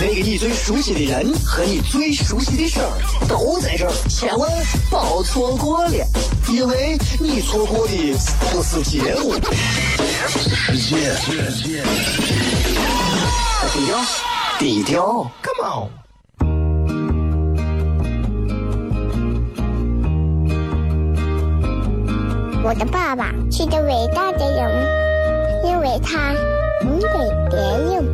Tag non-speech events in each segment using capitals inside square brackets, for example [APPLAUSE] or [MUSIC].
那个你最熟悉的人和你最熟悉的事儿都在这儿，千万别错过了，因为你错过的不是节目，世界。低调，低调，Come on。我的爸爸是个伟大的人，因为他能给别人。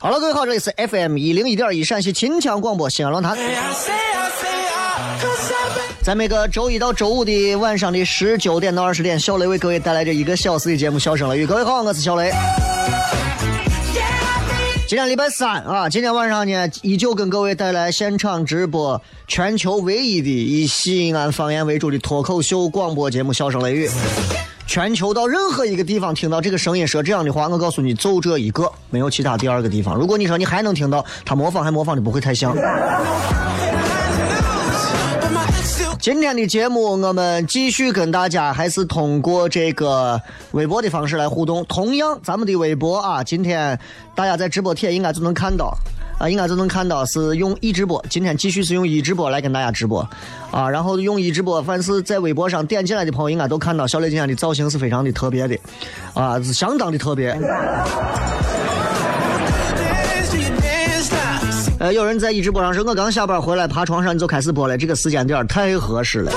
好了，各位好，这里是 FM 一零一点一陕西秦腔广播西安论坛。在每个周一到周五的晚上的十九点到二十点，小雷为各位带来这一个小时的节目《笑声雷雨》。各位好，我是小雷。今天礼拜三啊，今天晚上呢，依旧跟各位带来现场直播全球唯一的以西安方言为主的脱口秀广播节目《笑声雷雨》。全球到任何一个地方听到这个声音说这样的话，我告诉你，就这一个，没有其他第二个地方。如果你说你还能听到，他模仿还模仿的不会太像。今天的节目我们继续跟大家还是通过这个微博的方式来互动。同样，咱们的微博啊，今天大家在直播帖应该就能看到。啊，应该都能看到是用一直播，今天继续是用一直播来跟大家直播，啊，然后用一直播，凡是在微博上点进来的朋友，应该都看到小雷今天的造型是非常的特别的，啊，是相当的特别。呃，有人在一直播上说，我刚下班回来，爬床上你就开始播了，这个时间点太合适了。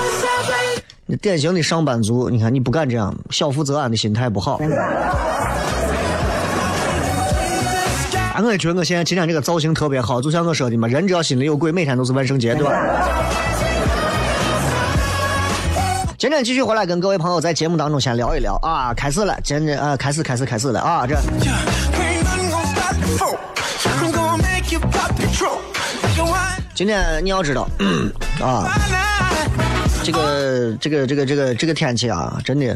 你典型的上班族，你看你不敢这样，小富则安的心态不好。我也觉得我现在今天这个造型特别好，就像我说的嘛，人只要心里有鬼，每天都是万圣节，对吧？今天继续回来跟各位朋友在节目当中先聊一聊啊，开始了，今天啊，开始开始开始了啊，这。今天你要知道啊，这个这个这个这个这个天气啊，真的，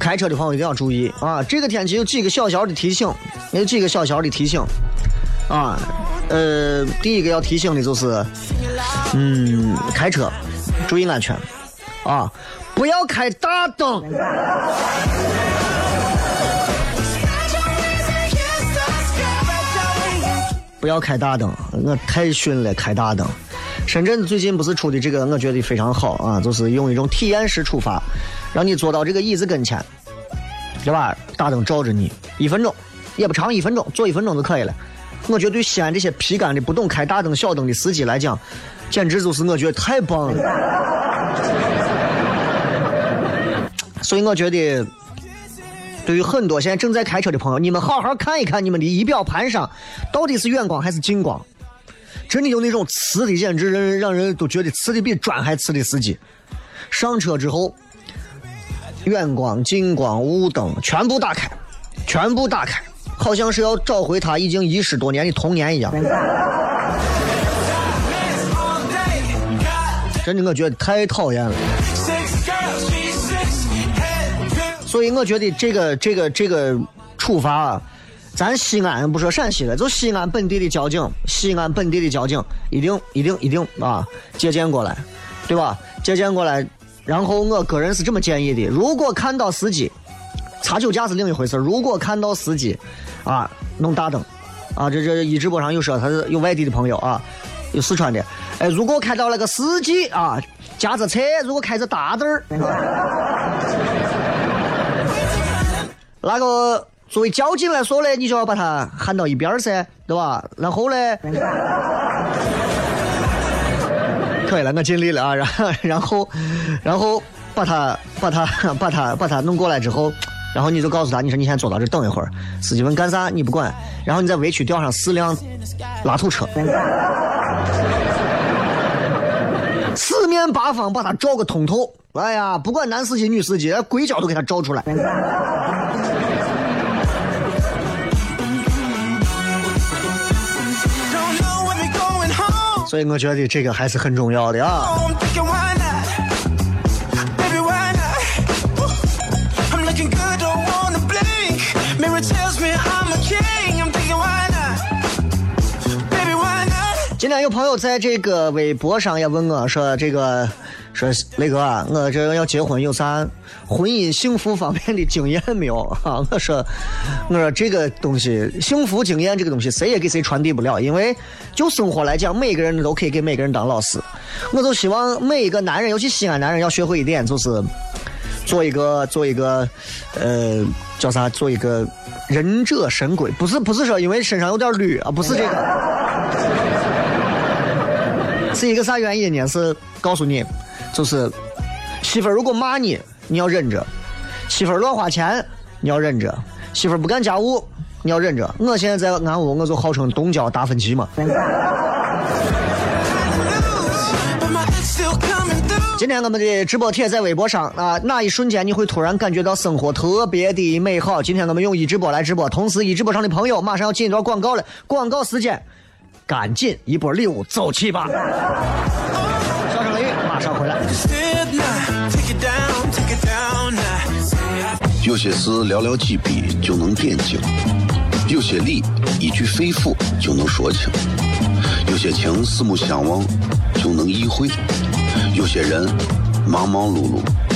开车的朋友一定要注意啊，这个天气有几个小小的提醒，有几个小小的提醒。啊，呃，第一个要提醒的就是，嗯，开车注意安全，啊，不要开大灯，不要开大灯，我太逊了，开大灯。深圳最近不是出的这个，我觉得非常好啊，就是用一种体验式出发，让你坐到这个椅子跟前，对吧？大灯照着你，一分钟也不长，一分钟坐一分钟就可以了。我觉得对西安这些皮干的不懂开大灯小灯的司机来讲，简直就是我觉得太棒了。所以我觉得，对于很多现在正在开车的朋友，你们好好看一看你们的仪表盘上到底是远光还是近光。真的有那种呲的，简直让让人都觉得呲的比砖还呲的司机。上车之后，远光、近光、雾灯全部打开，全部打开。好像是要找回他已经遗失多年的童年一样，[LAUGHS] 真的我觉得太讨厌了。所以我觉得这个这个这个处罚，啊，咱西安不说陕西了，就西安本地的交警，西安本地的交警一定一定一定啊借鉴过来，对吧？借鉴过来，然后我个人是这么建议的：如果看到司机擦酒驾是另一回事如果看到司机啊弄大灯，啊这这一直播上有说他是有外地的朋友啊，有四川的，哎，如果看到那个司机啊驾着车，如果开着大灯儿，那个作为交警来说呢，你就要把他喊到一边儿噻，对吧？然后呢？[LAUGHS] 可以了，我尽力了啊！然后，[LAUGHS] 然后，然后把他把他把他把他弄过来之后，然后你就告诉他，你说你先坐到这等一会儿。司机问干啥，你不管。然后你在围区调上四辆拉土车，四面八方把他照个通透。哎呀，不管男司机女司机，硅胶都给他照出来。所以我觉得这个还是很重要的啊。今天有朋友在这个微博上也问我说：“这个。”说雷哥啊，我这要结婚有啥婚姻幸福方面的经验没有 [LAUGHS] 啊？我说，我说这个东西幸福经验这个东西谁也给谁传递不了，因为就生活来讲，每个人都可以给每个人当老师。我就希望每一个男人，尤其西安男人要学会一点，就是做一个做一个呃叫啥？做一个忍者神龟，不是不是说因为身上有点绿啊，不是这个，是一个啥原因呢？是告诉你。就是媳妇儿如果骂你，你要忍着；媳妇儿乱花钱，你要忍着；媳妇儿不干家务，你要忍着。我现在在俺屋，我就号称东郊达芬奇嘛。今天我们的直播帖在微博上啊，那一瞬间你会突然感觉到生活特别的美好？今天我们用一直播来直播，同时一直播上的朋友马上要进一段广告了，广告时间，赶紧一波礼物走起吧！马上回来。有些事寥寥几笔就能点睛，有些理一句肺腑就能说清，有些情四目相望就能意会，有些人忙忙碌碌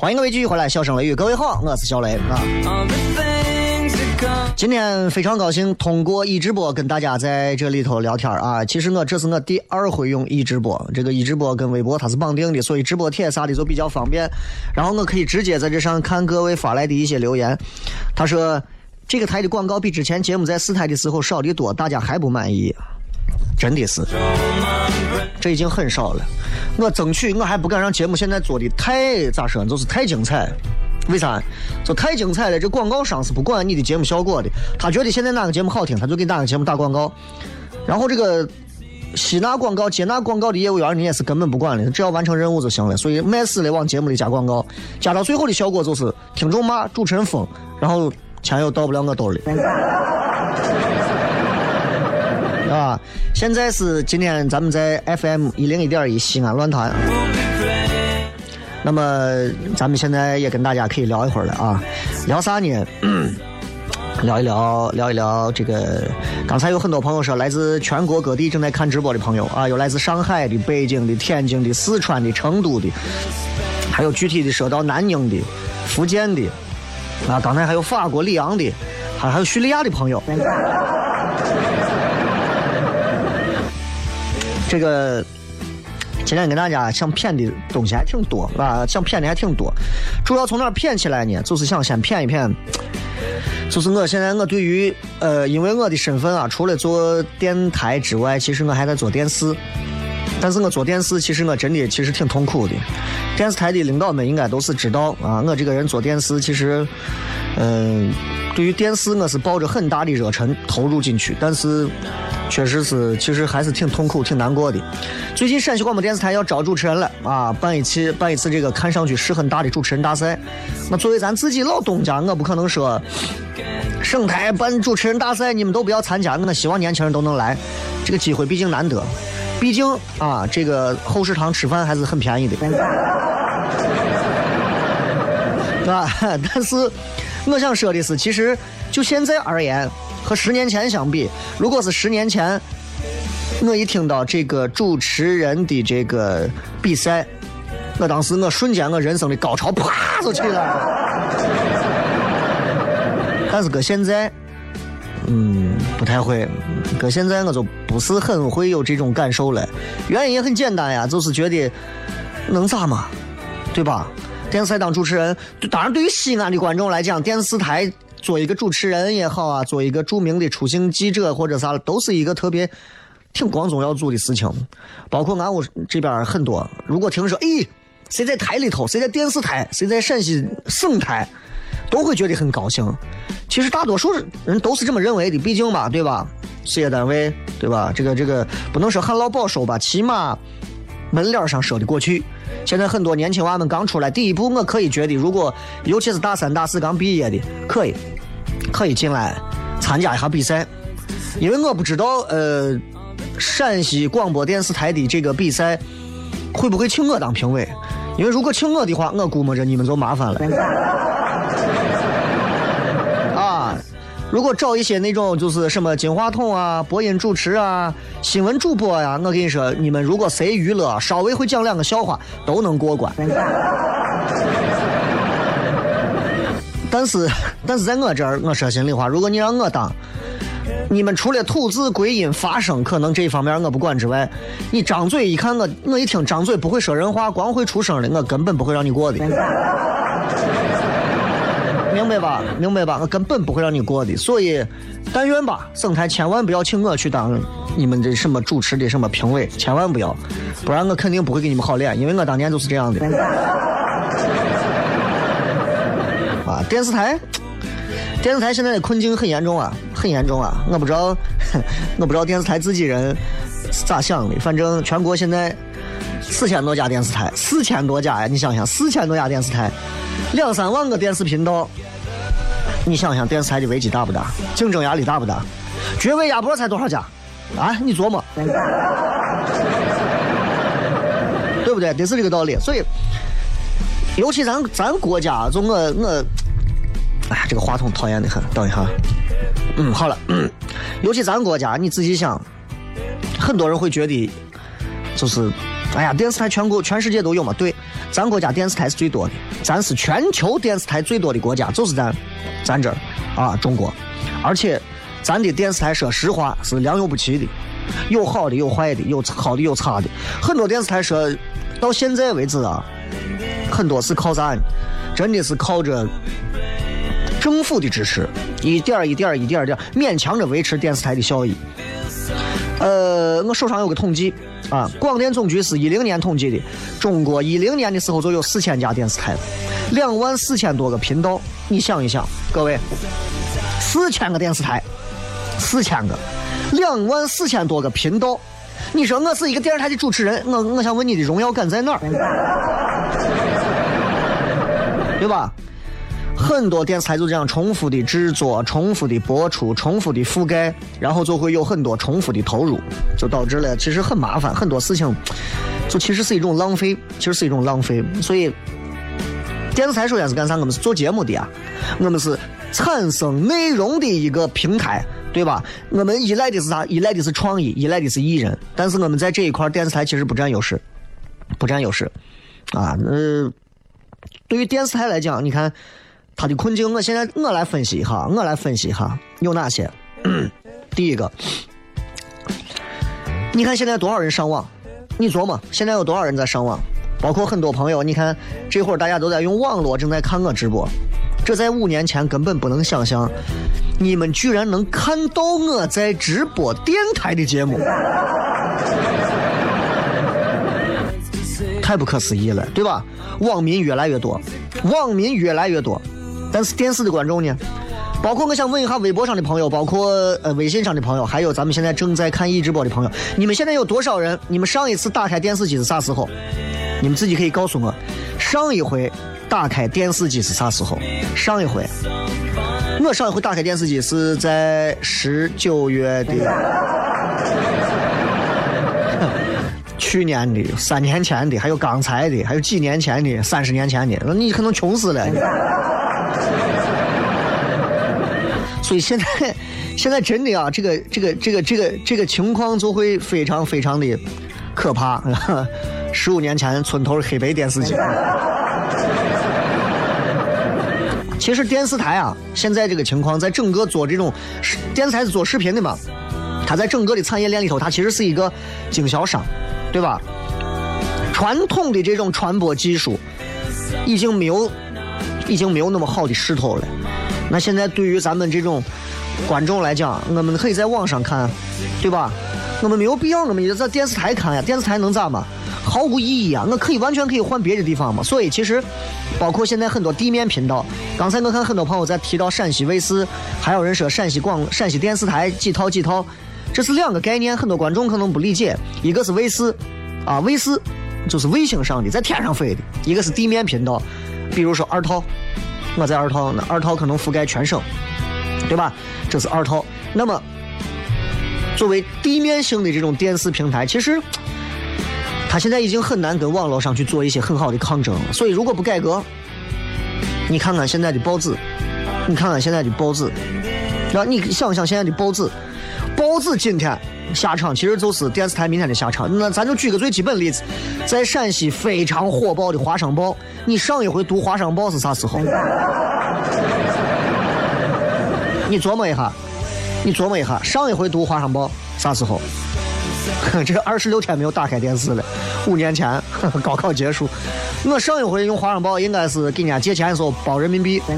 欢迎各位继续回来，笑声雷雨，各位好，我是小雷啊。今天非常高兴通过一直播跟大家在这里头聊天啊。其实我这是我第二回用一直播，这个一直播跟微博它是绑定的，所以直播帖啥的就比较方便。然后我可以直接在这上看各位发来的一些留言。他说这个台的广告比之前节目在四台的时候少的多，大家还不满意。真的是，这已经很少了。我争取，我还不敢让节目现在做的太咋说，就是太精彩。为啥？就太精彩了。这广告商是不管你的节目效果的，他觉得现在哪个节目好听，他就给哪个节目打广告。然后这个吸纳广告、接纳广告的业务员，你也是根本不管的，只要完成任务就行了。所以卖死了往节目里加广告，加到最后的效果就是听众骂，主持人疯，然后钱又到不了我兜里。啊，现在是今天咱们在 FM 一零一点一西安论坛。那么咱们现在也跟大家可以聊一会儿了啊，聊啥呢？聊一聊，聊一聊这个。刚才有很多朋友说，来自全国各地正在看直播的朋友啊，有来自上海的、北京的、天津的、四川的、成都的，还有具体的说到南宁的、福建的啊，刚才还有法国里昂的，还还有叙利亚的朋友。这个。今天跟大家想骗的东西还挺多，啊，想骗的还挺多。主要从哪骗起来呢？就是想先骗一骗。就是我现在我对于呃，因为我的身份啊，除了做电台之外，其实我还在做电视。但是我做电视，其实我真的其实挺痛苦的。电视台的领导们应该都是知道啊，我这个人做电视，其实嗯，对于电视我是抱着很大的热忱投入进去，但是。确实是，其实还是挺痛苦、挺难过的。最近陕西广播电视台要招主持人了啊，办一期办一次这个看上去事很大的主持人大赛。那作为咱自己老东家，我不可能说省台办主持人大赛你们都不要参加。我希望年轻人都能来，这个机会毕竟难得。毕竟啊，这个后食堂吃饭还是很便宜的，[LAUGHS] 对吧？[LAUGHS] 但是我想说的是，其实就现在而言。和十年前相比，如果是十年前，我一听到这个主持人的这个比赛，我当时我瞬间我人生的高潮啪就起来了。但是搁现在，嗯，不太会。搁现在我就不是很会有这种感受了。原因也很简单呀，就是觉得能咋嘛，对吧？电视台当主持人，当然对于西安的观众来讲，电视台。做一个主持人也好啊，做一个著名的出行记者或者啥，都是一个特别挺光宗耀祖的事情。包括俺屋这边很多，如果听说，咦，谁在台里头，谁在电视台，谁在陕西省台，都会觉得很高兴。其实大多数人都是这么认为的，毕竟嘛，对吧？事业单位，对吧？这个这个不能说很老保守吧，起码门脸上说得过去。现在很多年轻娃们刚出来，第一步我可以觉得，如果尤其是大三、大四刚毕业的，可以，可以进来参加一下比赛，因为我不知道，呃，陕西广播电视台的这个比赛会不会请我当评委，因为如果请我的话，我估摸着你们就麻烦了。如果找一些那种就是什么金话筒啊、播音主持啊、新闻主播呀，我跟你说，你们如果谁娱乐稍微会讲两个笑话，都能过关。[LAUGHS] 但是，但是在我这儿，我说心里话，如果你让我当，你们除了吐字归音、发声，可能这一方面我不管之外，你张嘴一看我，我一听张嘴不会说人话，光会出声的，我根本不会让你过的。明白吧？[LAUGHS] 明白吧？我根本不会让你过的，所以，但愿吧，省台千万不要请我去当你们这什么主持的什么评委，千万不要，不然我肯定不会给你们好脸，因为我当年就是这样的。[LAUGHS] 啊，电视台，电视台现在的困境很严重啊，很严重啊！我不知道，[LAUGHS] 我不知道电视台自己人是咋想的，反正全国现在四千多家电视台，四千多家呀，你想想，四千多家电视台。两三万个电视频道，你想想电视台的危机大不大？竞争压力大不大？绝味鸭脖才多少家？啊，你琢磨，[LAUGHS] 对不对？得是这个道理。所以，尤其咱咱国家，就我我，哎，这个话筒讨厌的很。等一下，嗯，好了，尤其咱国家，你仔细想，很多人会觉得，就是，哎呀，电视台全国全世界都有嘛？对。咱国家电视台是最多的，咱是全球电视台最多的国家，就是咱，咱这儿啊，中国。而且，咱的电视台说实话是良莠不齐的，有好的，有坏的，有好的，有差的。很多电视台说，到现在为止啊，很多是靠啥？真的是靠着政府的支持，一点一点一点点勉强着维持电视台的效益。呃，我手上有个统计。啊，广电总局是一零年统计的，中国一零年的时候就有四千家电视台，两万四千多个频道。你想一想，各位，四千个电视台，四千个，两万四千多个频道。你说我是一个电视台的主持人，我我想问你的荣耀感在哪儿？[LAUGHS] 对吧？很多电视台就这样重复的制作、重复的播出、重复的覆盖，然后就会有很多重复的投入，就导致了其实很麻烦。很多事情就其实是一种浪费，其实是一种浪费。所以电视台首先是干啥？我们是做节目的呀，我们是产生内容的一个平台，对吧？我们依赖的是啥？依赖的是创意，依赖的是艺人。但是我们在这一块，电视台其实不占优势，不占优势啊。呃，对于电视台来讲，你看他的困境，我现在我来分析一下，我来分析一下有哪些。[CLEARS THROAT] 第一个，你看现在多少人上网？你琢磨，现在有多少人在上网？包括很多朋友，你看这会儿大家都在用网络正在看我直播，这在五年前根本不能想象，你们居然能看到我在直播电台的节目，[LAUGHS] 太不可思议了，对吧？网民越来越多，网民越来越多，但是电视的观众呢？包括我想问一下微博上的朋友，包括呃微信上的朋友，还有咱们现在正在看一直播的朋友，你们现在有多少人？你们上一次打开电视机是啥时候？你们自己可以告诉我，上一回打开电视机是啥时候？上一回，我上一回打开电视机是在十九月的，[LAUGHS] 去年的、三年前的，还有刚才的，还有几年前的、三十年前的，那你可能穷死了。[LAUGHS] 所以现在，现在真的啊，这个、这个、这个、这个、这个情况就会非常非常的可怕。[LAUGHS] 十五年前，村头黑白电视机。其实电视台啊，现在这个情况，在整个做这种电视台是做视频的嘛，它在整个的产业链里头，它其实是一个经销商，对吧？传统的这种传播技术已经没有，已经没有那么好的势头了。那现在对于咱们这种观众来讲，我们可以在网上看，对吧？我们没有必要那么一直在电视台看呀，电视台能咋嘛？毫无意义啊！我可以完全可以换别的地方嘛。所以其实，包括现在很多地面频道，刚才我看很多朋友在提到陕西卫视，还有人说陕西广、陕西电视台几套几套，这是两个概念，很多观众可能不理解。一个是卫视，啊，卫视就是卫星上的，在天上飞的；一个是地面频道，比如说二套。我在二套，那二套可能覆盖全省，对吧？这是二套。那么，作为地面性的这种电视平台，其实它现在已经很难跟网络上去做一些很好的抗争。所以，如果不改革，你看看现在的报纸，你看看现在的报纸，让你想想现在的报纸，报纸今天。下场其实就是电视台明天的下场。那咱就举个最基本例子，在陕西非常火爆的《华商报》，你上一回读《华商报》是啥时候？你琢磨一下，你琢磨一下，上一回读《华商报》啥时候？[LAUGHS] 这二十六天没有打开电视了，五年前 [LAUGHS] 高考结束。我上一回用《华商报》应该是给人家借钱的时候包人民币。[LAUGHS]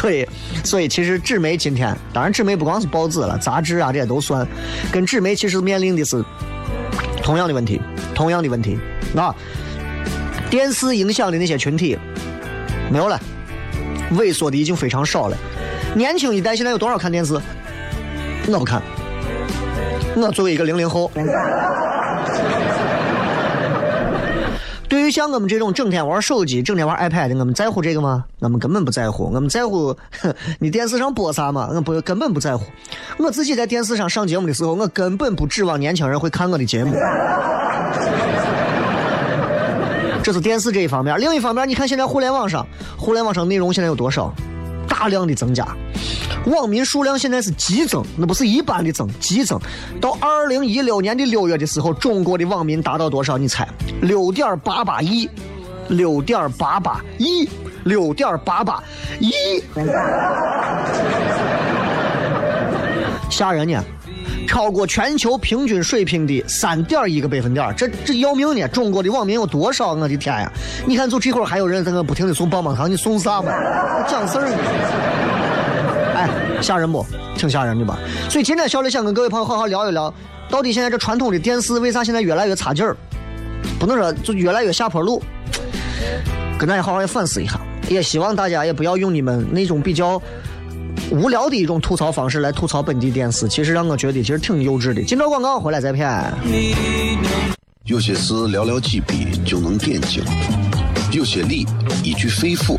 所以，[LAUGHS] 所以其实纸媒今天，当然纸媒不光是报纸了，杂志啊这些都算。跟纸媒其实面临的是同样的问题，同样的问题。那电视影响的那些群体没有了，萎缩的已经非常少了。年轻一代现在有多少看电视？我不看。我作为一个零零后。像我们这种整天玩手机、整天玩 iPad 的，我们在乎这个吗？我们根本不在乎。我们在乎 [LAUGHS] 你电视上播啥嘛？我不根本不在乎。我自己在电视上上节目的时候，我根本不指望年轻人会看我的节目。[LAUGHS] 这是电视这一方面。另一方面，你看现在互联网上，互联网上内容现在有多少？大量的增加。网民数量现在是激增，那不是一般的增，激增。到二零一六年的六月的时候，中国的网民达到多少？你猜？六点八八亿，六点八八亿，六点八八亿，吓人呢！超过全球平均水平的三点一个百分点，这这要命呢！中国的网民有多少？我的天呀！你看，就这会儿还有人在那不停的送棒棒糖，你送啥嘛？讲事儿呢？吓人不？挺吓人的吧？所以今天小磊想跟各位朋友好好聊一聊，到底现在这传统的电视为啥现在越来越差劲儿？不能说就越来越下坡路，跟大家好好反思一下。也希望大家也不要用你们那种比较无聊的一种吐槽方式来吐槽本地电视，其实让我觉得其实挺幼稚的。今朝广告回来再片。有些事寥寥几笔就能点睛，有些理一句肺腑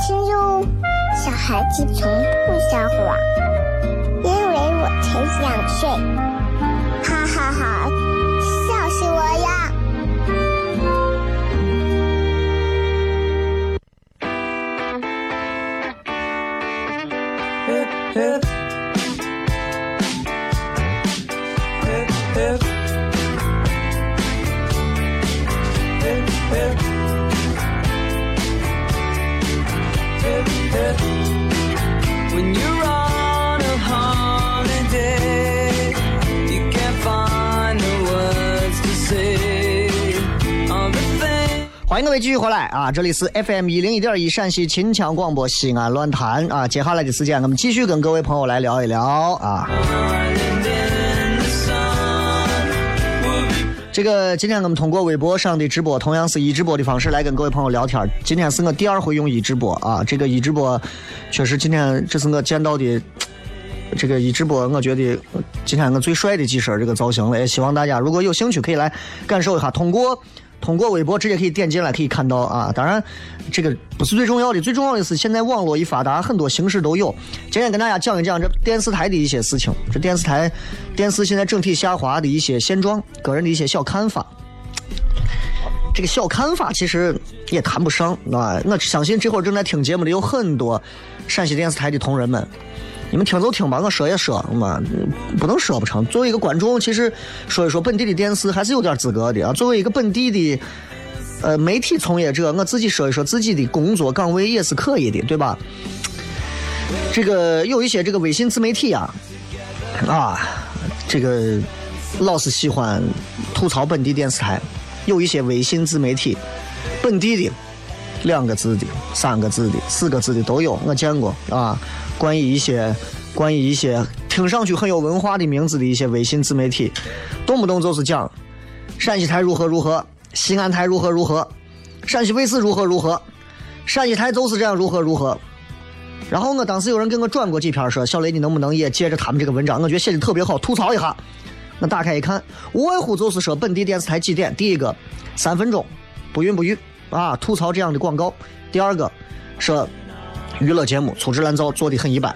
听哟，小孩子从不撒谎，因为我才两岁。续回来啊！这里是 FM 一零一点一陕西秦腔广播西安论坛啊。接下来的时间，我们继续跟各位朋友来聊一聊啊。这个今天我们通过微博上的直播，同样是一直播的方式来跟各位朋友聊天。今天是我第二回用一直播啊，这个一直播确实今天这是我见到的 [TSK] 这个一直播，我觉得今天我最帅的几身这个造型了。也希望大家如果有兴趣，可以来感受一下。通过通过微博直接可以点进来，可以看到啊。当然，这个不是最重要的，最重要的是现在网络一发达，很多形式都有。今天跟大家讲一讲这电视台的一些事情，这电视台电视现在整体下滑的一些现状，个人的一些小看法。这个小看法其实也谈不上啊。我相信这会儿正在听节目的有很多陕西电视台的同仁们。你们听就听吧，我说也说嘛，不能说不成。作为一个观众，其实说一说本地的电视还是有点资格的啊。作为一个本地的呃媒体从业者，我自己说一说自己的工作岗位也是可以的，对吧？这个有一些这个微信自媒体啊，啊，这个老是喜欢吐槽本地电视台，有一些微信自媒体本地的两个字的、三个字的、四个字的都有，我见过啊。关于一些关于一些听上去很有文化的名字的一些微信自媒体，动不动就是讲陕西台如何如何，西安台如何如何，陕西卫视如何如何，陕西台就是这样如何如何。然后我当时有人给我转过几篇说，小雷你能不能也借着他们这个文章，我觉得写的特别好，吐槽一下。我打开一看，无外乎就是说本地电视台几点，第一个三分钟不孕不育啊，吐槽这样的广告；第二个说。娱乐节目粗制滥造，做的很一般。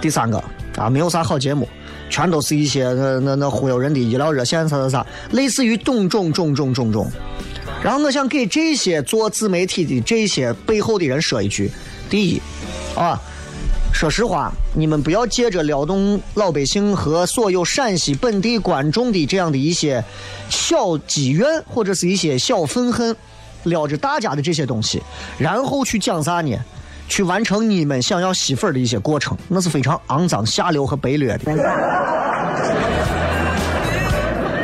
第三个啊，没有啥好节目，全都是一些那那那忽悠人的医疗热线啥啥啥，类似于种种种种种种。然后我想给这些做自媒体的这些背后的人说一句：第一，啊，说实话，你们不要借着撩动老百姓和所有陕西本地观众的这样的一些小积怨或者是一些小愤恨，撩着大家的这些东西，然后去讲啥呢？去完成你们想要媳妇儿的一些过程，那是非常肮脏、下流和卑劣的，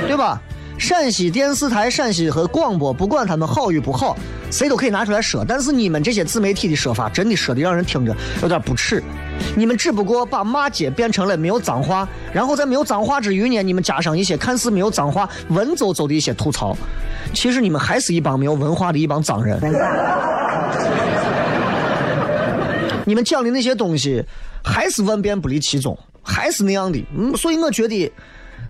对吧？陕西电视台、陕西和广播，不管他们好与不好，谁都可以拿出来说。但是你们这些自媒体的说法，真的说的让人听着有点不耻。你们只不过把骂街变成了没有脏话，然后在没有脏话之余呢，你们加上一些看似没有脏话、文绉绉的一些吐槽。其实你们还是一帮没有文化的一帮脏人。你们讲的那些东西，还是万变不离其宗，还是那样的。嗯，所以我觉得，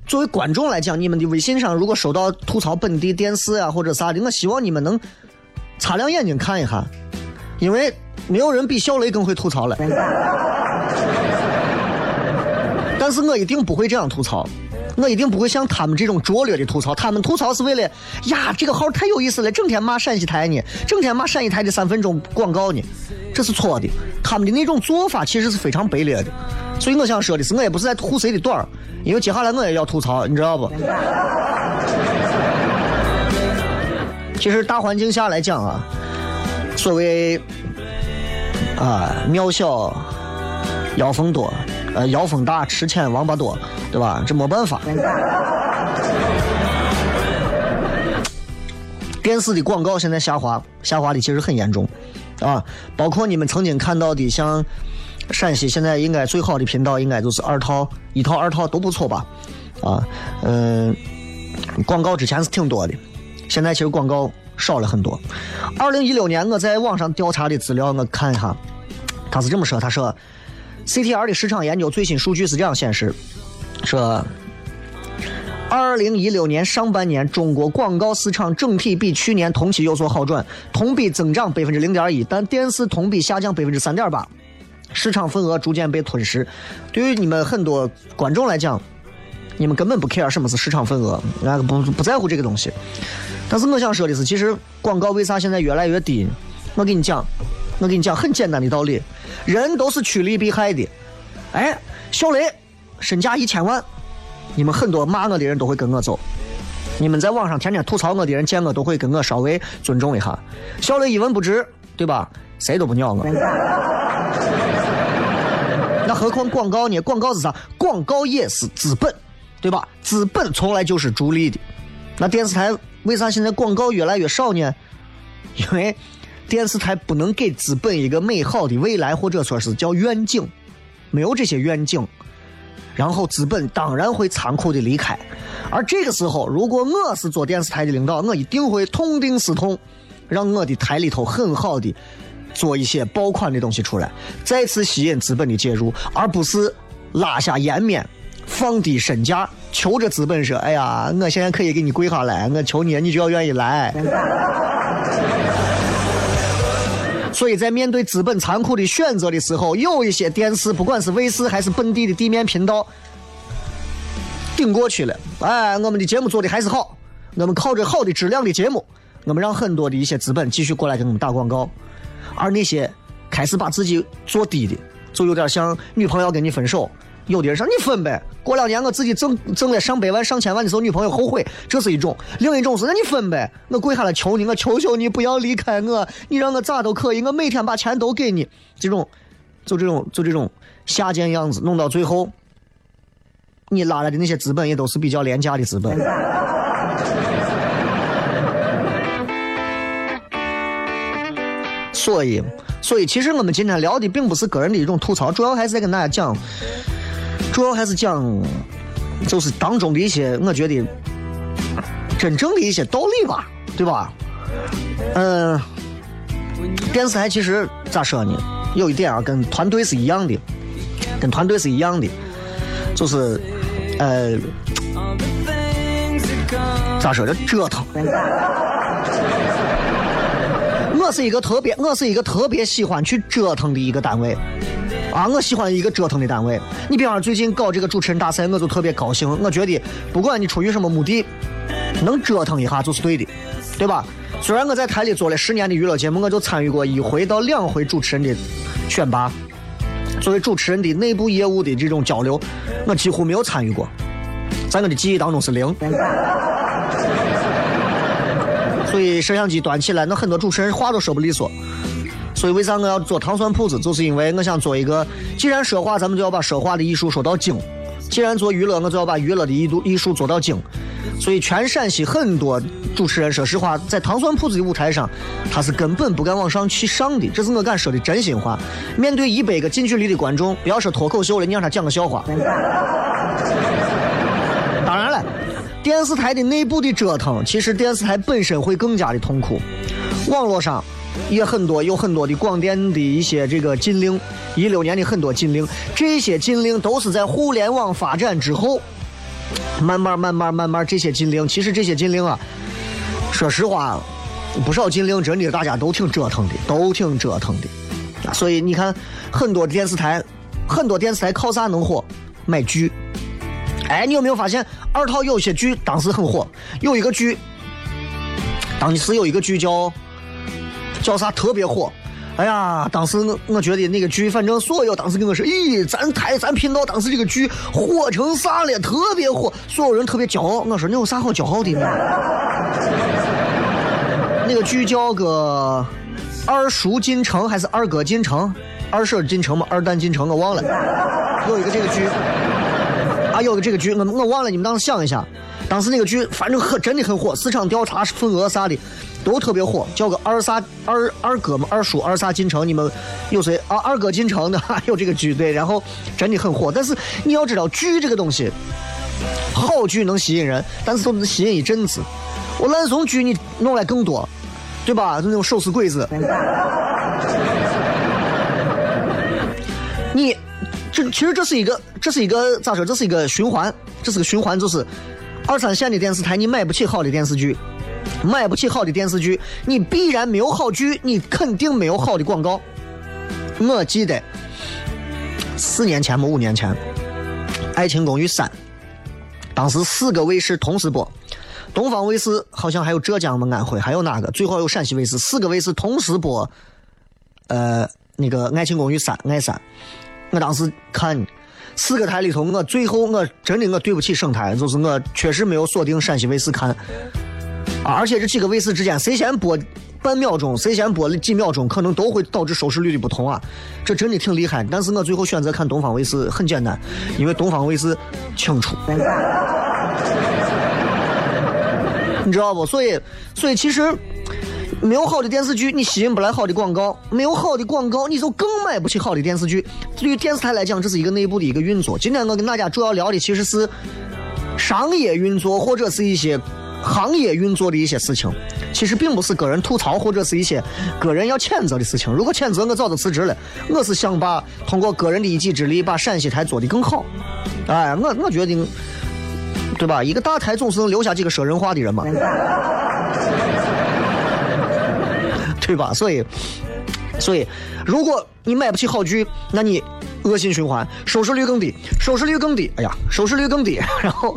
作为观众来讲，你们的微信上如果收到吐槽本地电视啊或者啥的，我希望你们能擦亮眼睛看一下，因为没有人比小雷更会吐槽了。[LAUGHS] 但是我一定不会这样吐槽，我一定不会像他们这种拙劣的吐槽。他们吐槽是为了呀，这个号太有意思了，整天骂陕西台呢，整天骂陕西台的三分钟广告呢，这是错的。他们的那种做法其实是非常卑劣的。所以我想说的是，我也不是在吐谁的短，因为接下来我也要吐槽，你知道不？其实大环境下来讲啊，所谓啊渺小妖风多，呃妖风大吃钱王八多，对吧？这没办法。电视的广告现在下滑，下滑的其实很严重，啊，包括你们曾经看到的，像陕西现在应该最好的频道，应该就是二套、一套、二套都不错吧，啊，嗯，广告之前是挺多的，现在其实广告少了很多。二零一六年我在网上调查的资料，我看一下，他是这么说，他说，CTR 的市场研究最新数据是这样显示，说。二零一六年上半年，中国广告市场整体比去年同期有所好转，同比增长百分之零点一，但电视同比下降百分之三点八，市场份额逐渐被吞噬。对于你们很多观众来讲，你们根本不 care 什么是市场份额，那个不不在乎这个东西。但是我想说的是，其实广告为啥现在越来越低？我跟你讲，我跟你讲很简单的道理，人都是趋利避害的。哎，小雷身价一千万。你们很多骂我的人都会跟我走，你们在网上天天吐槽我的人见我都会跟我稍微尊重一下。小雷一文不值，对吧？谁都不鸟我。[LAUGHS] 那何况广告呢？广告是啥？广告也是资本，对吧？资本从来就是逐利的。那电视台为啥现在广告越来越少呢？因为电视台不能给资本一个美好的未来，或者说是叫愿景，没有这些愿景。然后资本当然会残酷的离开，而这个时候，如果我是做电视台的领导，我一定会痛定思痛，让我的台里头很好的做一些爆款的东西出来，再次吸引资本的介入，而不是拉下颜面，放低身价，求着资本说：“哎呀，我现在可以给你跪下来，我求你，你就要愿意来。”所以在面对资本残酷的选择的时候，有一些电视，不管是卫视还是本地的地面频道，顶过去了。哎，我们的节目做的还是好，我们靠着好的质量的节目，我们让很多的一些资本继续过来给我们打广告。而那些开始把自己做低的，就有点像女朋友跟你分手。有的人说你分呗，过两年我自己挣挣了上百万上千万的时候，女朋友后悔，这是一种；另一种是那你分呗，我跪下来求你，我求求你不要离开我，你让我咋都可以，我每天把钱都给你。这种，就这种，就这种下贱样子，弄到最后，你拉来的那些资本也都是比较廉价的资本。[LAUGHS] 所以，所以其实我们今天聊的并不是个人的一种吐槽，主要还是在跟大家讲。主要还是讲，就是当中的一些，我觉得真正的一些道理吧，对吧？嗯，电视台其实咋说呢？有一点啊，跟团队是一样的，跟团队是一样的，就是呃，咋说的？折腾。我是一个特别，我是一个特别喜欢去折腾的一个单位。啊，我喜欢一个折腾的单位。你比方说最近搞这个主持人大赛，我就特别高兴。我觉得不管你出于什么目的，能折腾一下就是对的，对吧？虽然我在台里做了十年的娱乐节目，我就参与过一回到两回主持人的选拔。作为主持人的内部业务的这种交流，我几乎没有参与过，在我的记忆当中是零。[LAUGHS] 所以摄像机端起来，那很多主持人话都说不利索。所以为啥我要做糖蒜铺子？就是因为我想做一个，既然说话，咱们就要把说话的艺术说到精；既然做娱乐，我就要把娱乐的艺度艺术做到精。所以全陕西很多主持人，说实话，在糖蒜铺子的舞台上，他是根本不敢往上去上的。这是我敢说的真心话。面对一百个近距离的观众，不要说脱口秀了，你让他讲个笑话。当然了，电视台的内部的折腾，其实电视台本身会更加的痛苦。网络上。也很多，有很多的广电的一些这个禁令，一六年的很多禁令，这些禁令都是在互联网发展之后，慢慢慢慢慢慢这些禁令，其实这些禁令啊，说实话，不少禁令真的大家都挺折腾的，都挺折腾的。所以你看，很多电视台，很多电视台靠啥能火？买剧。哎，你有没有发现二套有些剧当时很火？有一个剧，当时有一个剧叫。叫啥特别火？哎呀，当时我我觉得那个剧，反正所有当时跟我说，咦，咱台咱频道当时这个剧火成啥了，特别火，所有人特别骄傲。我说你有啥好骄傲的呢？[LAUGHS] 那个剧叫个二叔进城还是二哥进城？二婶进城吗？二蛋进城？我忘了。有一个这个剧，啊，有个这个剧，我我忘了。你们当时想一下，当时那个剧反正很真的很火，市场调查份额啥的。都特别火，叫个二啥二二哥嘛，二叔二啥进城，你们有谁啊？二哥进城的，[LAUGHS] 还有这个剧对，然后真的很火。但是你要知道，剧这个东西，好剧能吸引人，但是都能吸引一阵子。我烂怂剧你弄来更多，对吧？就那种手撕鬼子，[LAUGHS] 你这其实这是一个，这是一个咋说？这是一个循环，这是个循环，就是二三线的电视台你买不起好的电视剧。买不起好的电视剧，你必然没有好剧，你肯定没有好的广告。我记得四年前么，五年前，《爱情公寓三》，当时四个卫视同时播，东方卫视好像还有浙江么安徽，还有哪个？最后有陕西卫视，四个卫视同时播，呃，那个《爱情公寓三》爱三。我当时看四个台里头，我最后我真的我对不起省台，就是我确实没有锁定陕西卫视看。而且这几个卫视之间，谁先播半秒钟，谁先播几秒钟，可能都会导致收视率的不同啊！这真的挺厉害。但是我最后选择看东方卫视，很简单，因为东方卫视清楚，[LAUGHS] 你知道不？所以，所以其实没有好的电视剧，你吸引不来好的广告；没有好的广告，你就更买不起好的电视剧。对于电视台来讲，这是一个内部的一个运作。今天我跟大家主要聊的其实是商业运作，或者是一些。行业运作的一些事情，其实并不是个人吐槽或者是一些个人要谴责的事情。如果谴责，我早就辞职了。我是想把通过个人的一己之力，把陕西台做得更好。哎，我我觉得，对吧？一个大台总是能留下几个说人话的人嘛，[LAUGHS] 对吧？所以，所以，如果你买不起好剧，那你。恶性循环，收视率更低，收视率更低，哎呀，收视率更低，然后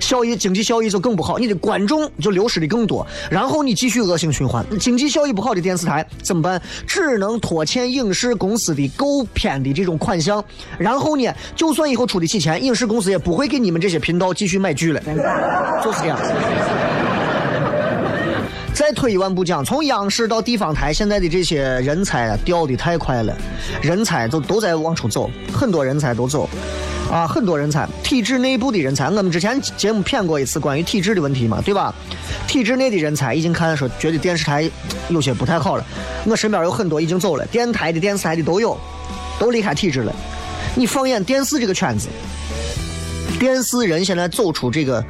效益经济效益就更不好，你的观众就流失的更多，然后你继续恶性循环，经济效益不好的电视台怎么办？只能拖欠影视公司的购片的这种款项，然后呢，就算以后出得起钱，影视公司也不会给你们这些频道继续买剧了，[LAUGHS] 就是这样。再退一万步讲，从央视到地方台，现在的这些人才掉的太快了，人才都都在往出走，很多人才都走，啊，很多人才，体制内部的人才，我们之前节目骗过一次关于体制的问题嘛，对吧？体制内的人才已经看说觉得电视台有些不太好了，我身边有很多已经走了，电台的、电视台的都有，都离开体制了。你放眼电视这个圈子，电视人现在走出这个。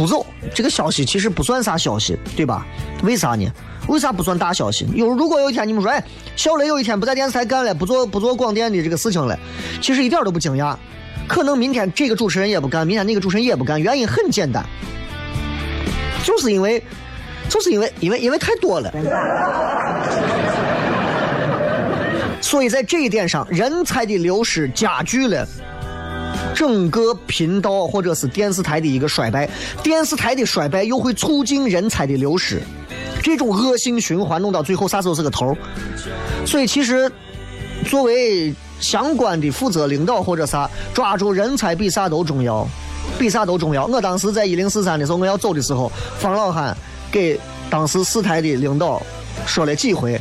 出走这个消息其实不算啥消息，对吧？为啥呢？为啥不算大消息？有如果有一天你们说，哎，小雷有一天不在电视台干了，不做不做广电的这个事情了，其实一点都不惊讶。可能明天这个主持人也不干，明天那个主持人也不干，原因很简单，就是因为，就是因为，因为因为太多了。所以在这一点上，人才的流失加剧了。整个频道或者是电视台的一个衰败，电视台的衰败又会促进人才的流失，这种恶性循环弄到最后啥时候是个头？所以其实作为相关的负责领导或者啥，抓住人才比啥都重要，比啥都重要。我当时在一零四三的时候，我要走的时候，方老汉给当时四台的领导说了几回，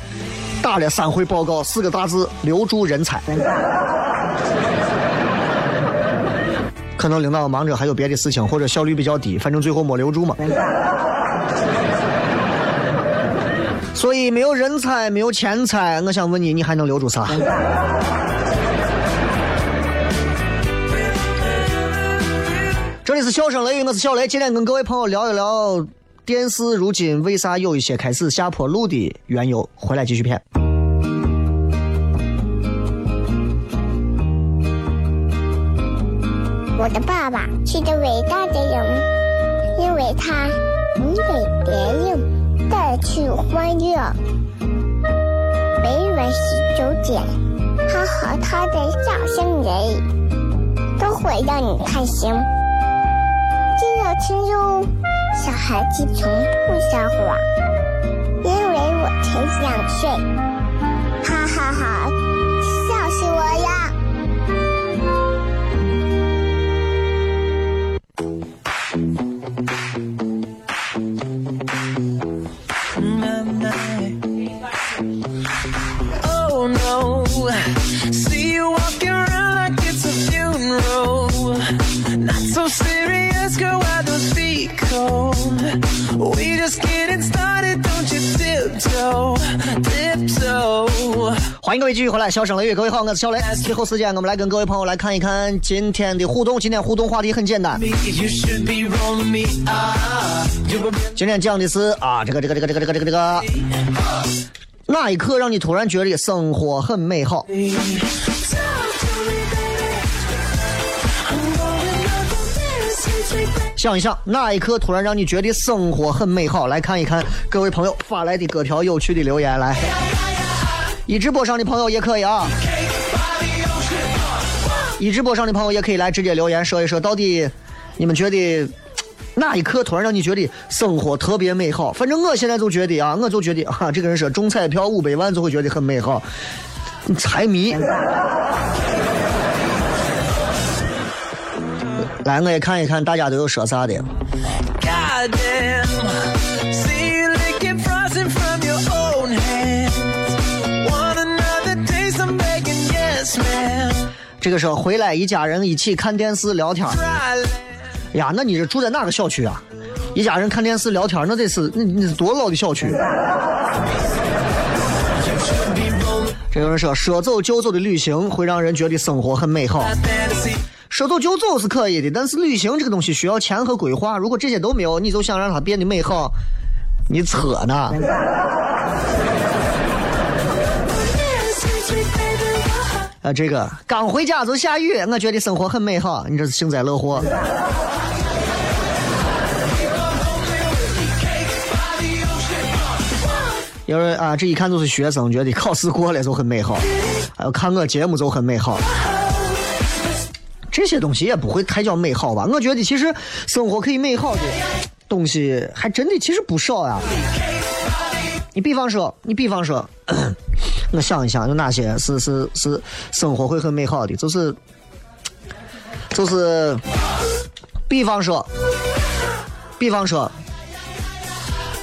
打了三回报告，四个大字：留住人才。可能领导忙着还有别的事情，或者效率比较低，反正最后没留住嘛。所以没有人才，没有钱财，我想问你，你还能留住啥？这里是笑声雷雨，我是小雷，今天跟各位朋友聊一聊电视如今为啥有一些开始下坡路的缘由。回来继续片。我的爸爸是个伟大的人，因为他能给别人带去欢乐。每晚十九点，他和他的笑声人，都会让你开心。记得听哟，小孩子从不撒谎，因为我才两岁。哈哈哈，欢迎各位继续回来，笑声雷雨，各位好，我是小雷。最后时间，我们来跟各位朋友来看一看今天的互动。今天互动话题很简单，今天讲的是啊，这个这个这个这个这个这个这个，哪一刻让你突然觉得生活很美好？想一想，那一刻突然让你觉得生活很美好？来看一看各位朋友发来的各条有趣的留言。来，一直播上的朋友也可以啊，一直播上的朋友也可以来直接留言说一说，到底你们觉得哪一刻突然让你觉得生活特别美好？反正我现在就觉得啊，我就觉得啊，这个人说中彩票五百万就会觉得很美好，财迷。来，我也看一看大家都有说啥的。这个时候回来一家人一起看电视聊天。呀，那你是住在哪个小区啊？一家人看电视聊天，那得是那那是多老的小区？这有人说，说走就走的旅行会让人觉得生活很美好。说走就走是可以的，但是旅行这个东西需要钱和规划。如果这些都没有，你就想让它变得美好，你扯呢？啊，这个刚回家就下雨，我觉得生活很美好。你这是幸灾乐祸。有人啊，这一看就是学生，觉得考试过了就很美好，还有看我节目就很美好。这些东西也不会太叫美好吧？我觉得其实生活可以美好的东西还真的其实不少呀。你比方说，你比方说，我想一想有哪些是是是生活会很美好的，就是就是，比方说，比方说，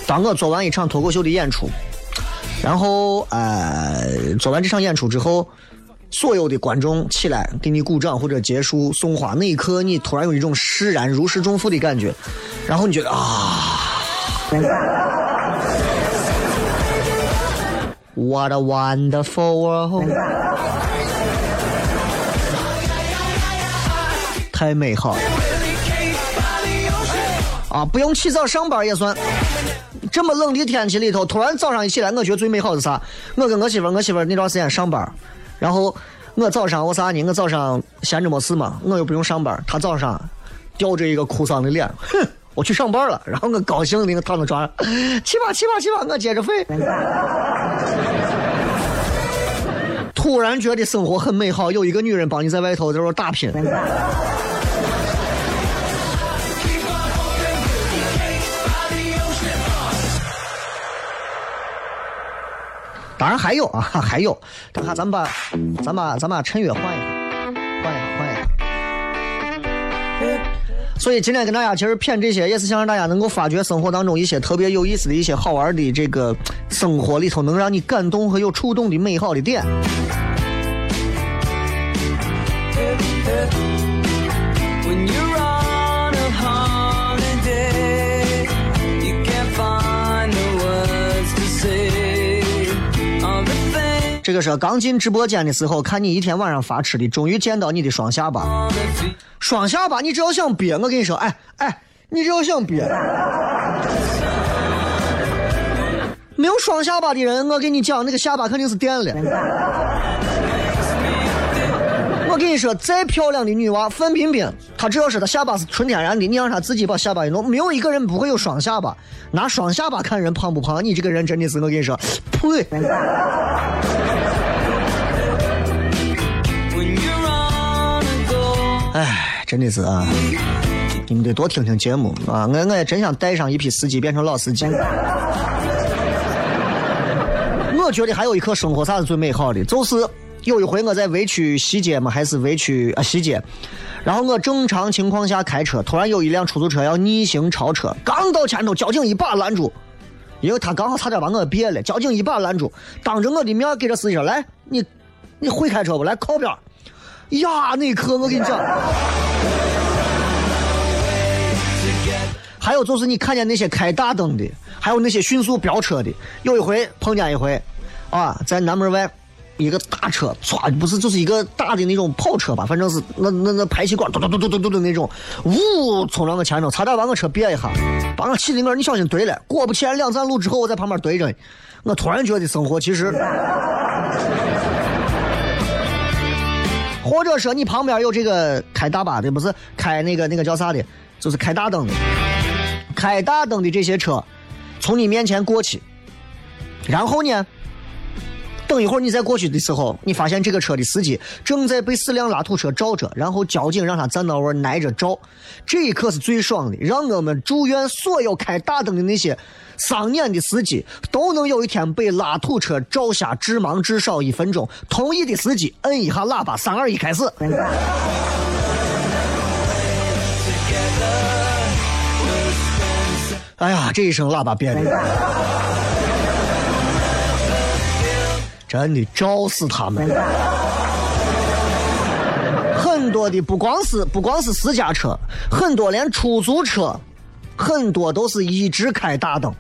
当我做完一场脱口秀的演出，然后呃做完这场演出之后。所有的观众起来给你鼓掌或者结束送花，那一刻你突然有一种释然、如释重负的感觉，然后你觉得啊，What a wonderful world，太美好了啊！不用起早上班也算。这么冷的天气里头，突然早上一起来，我觉得最美好的是啥？我跟我媳妇，我媳妇那段时间上班。然后我早上我啥呢？我早上闲着没事嘛，我又不用上班。她早上吊着一个哭丧的脸，哼，我去上班了。然后我高兴的我躺在床上，[LAUGHS] 去吧去吧去吧，我接着睡。突然觉得生活很美好，有一个女人帮你在外头在这打拼。当然还有啊，还有，等下咱们把，咱把，咱把陈月换一下，所以今天跟大家其实谝这些，也是想让大家能够发掘生活当中一些特别有意思的一些好玩的这个生活里头能让你感动和有触动的美好的点。这个是刚进直播间的时候，看你一天晚上发吃的，终于见到你的双下巴。双下巴，你只要想憋，我跟你说，哎哎，你只要想憋，没有双下巴的人，我跟你讲，那个下巴肯定是垫了。说，再漂亮的女娃范冰冰，她只要是她下巴是纯天然的，你让她自己把下巴一弄，没有一个人不会有双下巴。拿双下巴看人胖不胖？你这个人真的是，我跟你说，呸！哎，真的是啊！你们得多听听节目啊！我我也真想带上一批司机变成老司机。我我觉得还有一刻生活啥是最美好的，就是有一回我在围区西街嘛，还是围区啊西街，然后我正常情况下开车，突然有一辆出租车要逆行超车，刚到前头，交警一把拦住，因为他刚好差点把我别了，交警一把拦住，当着我的面给这司机说：“来，你你会开车不？来靠边。”呀，那一刻我跟你讲。还有就是你看见那些开大灯的，还有那些迅速飙车的。有一回碰见一回，啊，在南门外，一个大车唰，不是就是一个大的那种跑车吧，反正是那那那排气管嘟嘟嘟嘟嘟嘟的那种，呜冲到我前头，差点把我车别一下，把我气的我你小心怼了。果不其然，两站路之后我在旁边怼着，我突然觉得生活其实，或者说你旁边有这个开大巴的，不是开那个那个叫啥的，就是开大灯的。开大灯的这些车从你面前过去，然后呢，等一会儿你再过去的时候，你发现这个车的司机正在被四辆拉土车罩着，然后交警让他站那位挨着照，这一刻是最爽的，让我们祝愿所有开大灯的那些丧眼的司机都能有一天被拉土车照下致盲至少一分钟。同意的司机摁一下喇叭，三二一，开始。哎呀，这一声喇叭变的，真的照死他们！很多的不光是不光是私家车，很多连出租车，很多都是一直开大灯。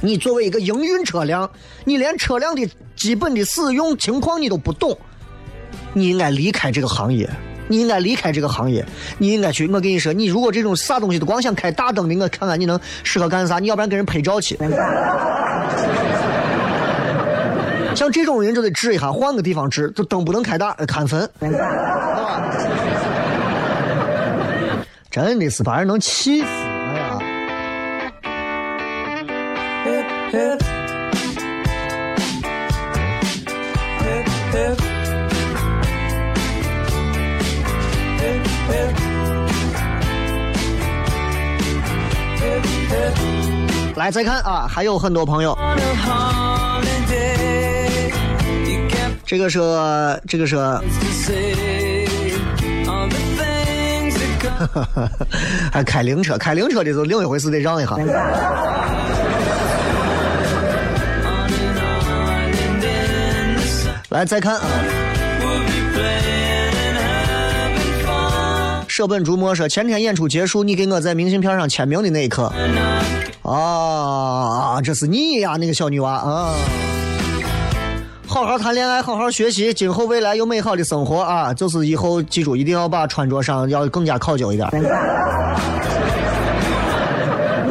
你作为一个营运车辆，你连车辆的基本的使用情况你都不懂，你应该离开这个行业。你应该离开这个行业，你应该去。我跟你说，你如果这种啥东西都光想开大灯的，我看看你能适合干啥？你要不然给人拍照去。像这种人就得治一下，换个地方治。就灯不能开大，看坟。真的是把人能气死！哎呀。来，再看啊，还有很多朋友。这个是，这个是，还开灵车，开灵车的就另一回事，得让一下。[LAUGHS] 来，再看。舍本逐末说，前天演出结束，你给我在明信片上签名的那一刻，啊，这是你呀，那个小女娃啊！好好谈恋爱，好好学习，今后未来有美好的生活啊！就是以后记住，一定要把穿着上要更加考究一点。[LAUGHS]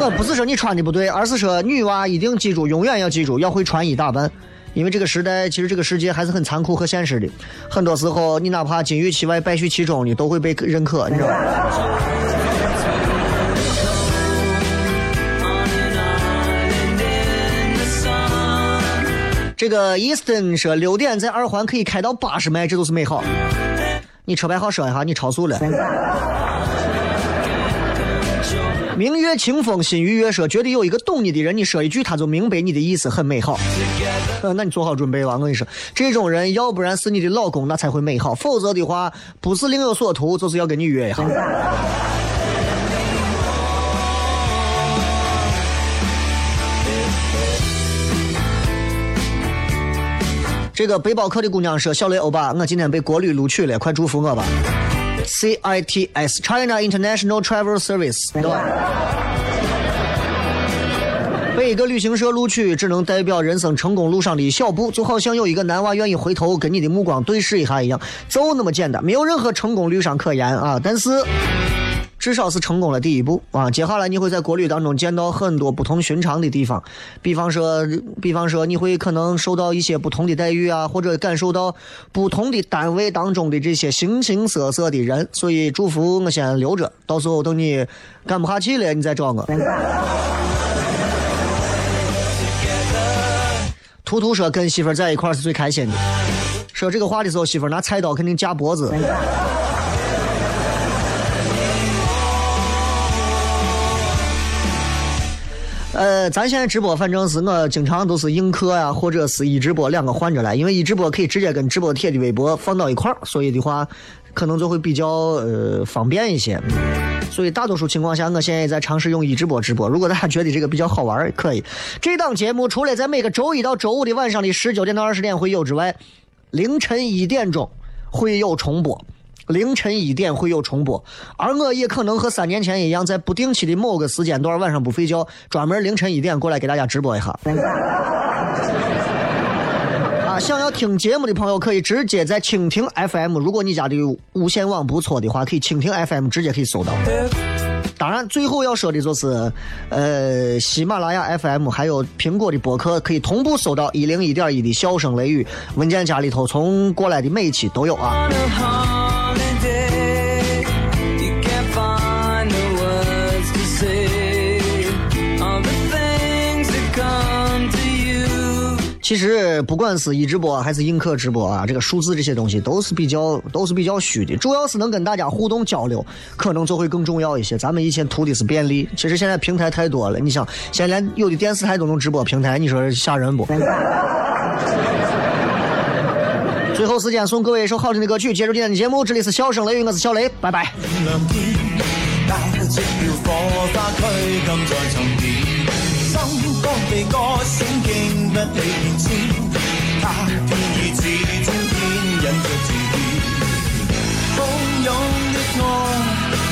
我不是说你穿的不对，而是说女娃一定记住，永远要记住，要会穿衣打扮。因为这个时代，其实这个世界还是很残酷和现实的。很多时候，你哪怕金玉其外，败絮其中，你都会被认可，你知道吗？这个 Easton 说，六点在二环可以开到八十迈，这都是美好。你车牌号说一下，你超速了。明月清风，心与月说，觉得有一个懂你的人，你说一句，他就明白你的意思，很美好。呃，那你做好准备吧。我跟你说，这种人要不然是你的老公，那才会美好；否则的话，不是另有所图，就是要跟你约一下。这个背包客的姑娘说：“小雷欧巴，我今天被国旅录取了，快祝福我吧。” CITS China International Travel Service，对吧？被一个旅行社录取，只能代表人生成功路上的一小步，就好像有一个男娃愿意回头跟你的目光对视一下一样，就那么简单，没有任何成功率上可言啊！但是。至少是成功了第一步啊！接下来你会在国旅当中见到很多不同寻常的地方，比方说，比方说你会可能受到一些不同的待遇啊，或者感受到不同的单位当中的这些形形色色的人。所以祝福我先留着，到时候等你干不下去了，你再找我。图图说跟媳妇在一块是最开心的。说这个话的时候，媳妇拿菜刀肯定夹脖子。呃，咱现在直播，反正是我经常都是映客呀，或者是一直播两个换着来，因为一直播可以直接跟直播贴的微博放到一块儿，所以的话，可能就会比较呃方便一些。所以大多数情况下，我现在也在尝试用一直播直播。如果大家觉得这个比较好玩，可以。这档节目除了在每个周一到周五的晚上的十九点到二十点会有之外，凌晨一点钟会有重播。凌晨一点会有重播，而我也可能和三年前一样，在不定期的某个时间段晚上不睡觉，专门凌晨一点过来给大家直播一下。[LAUGHS] 啊，想要听节目的朋友可以直接在蜻蜓 FM，如果你家的无线网不错的话，可以蜻蜓 FM 直接可以搜到。当然，最后要说的就是，呃，喜马拉雅 FM 还有苹果的播客可以同步搜到一零一点一的笑声雷雨文件夹里头，从过来的每一期都有啊。其实不管是一直播还是映客直播啊，这个数字这些东西都是比较都是比较虚的，主要是能跟大家互动交流，可能就会更重要一些。咱们以前图的是便利，其实现在平台太多了，你想现在连有的电视台都能直播平台，你说吓人不？最后时间送各位一首好听的歌曲，结束今天的节目，这里是笑声雷雨，我是小雷，拜拜。地歌声经不起变迁，他偏以始终牵引着自己。汹涌的爱，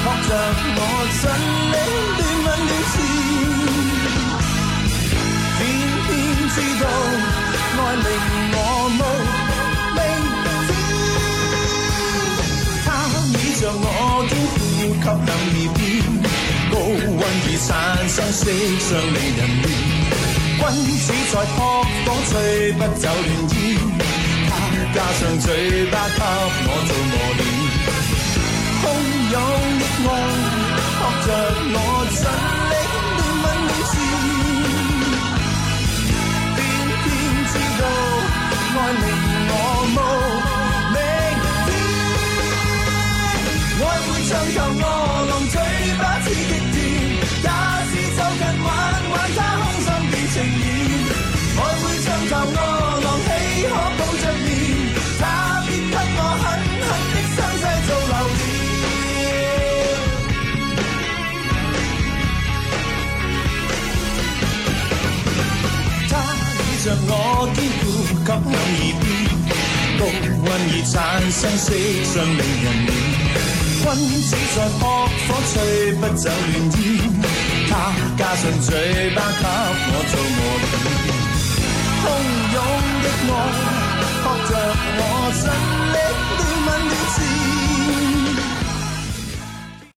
托着我真领断吻了线。偏偏知道爱令我无明天，他倚着我肩，呼吸两耳边，高温已产生色相令人恋。君子在扑火吹不走暖烟，他加上嘴巴给我做磨练，汹涌的爱扑着我尽力断吻了线，偏偏知道爱令我无明天，爱会像头饿我肩，呼吸响耳边，高温已产生色相令人恋。君子在扑火，吹不走乱烟。他加上嘴巴给我做磨练，汹涌的爱，扑着我尽力断吻了前。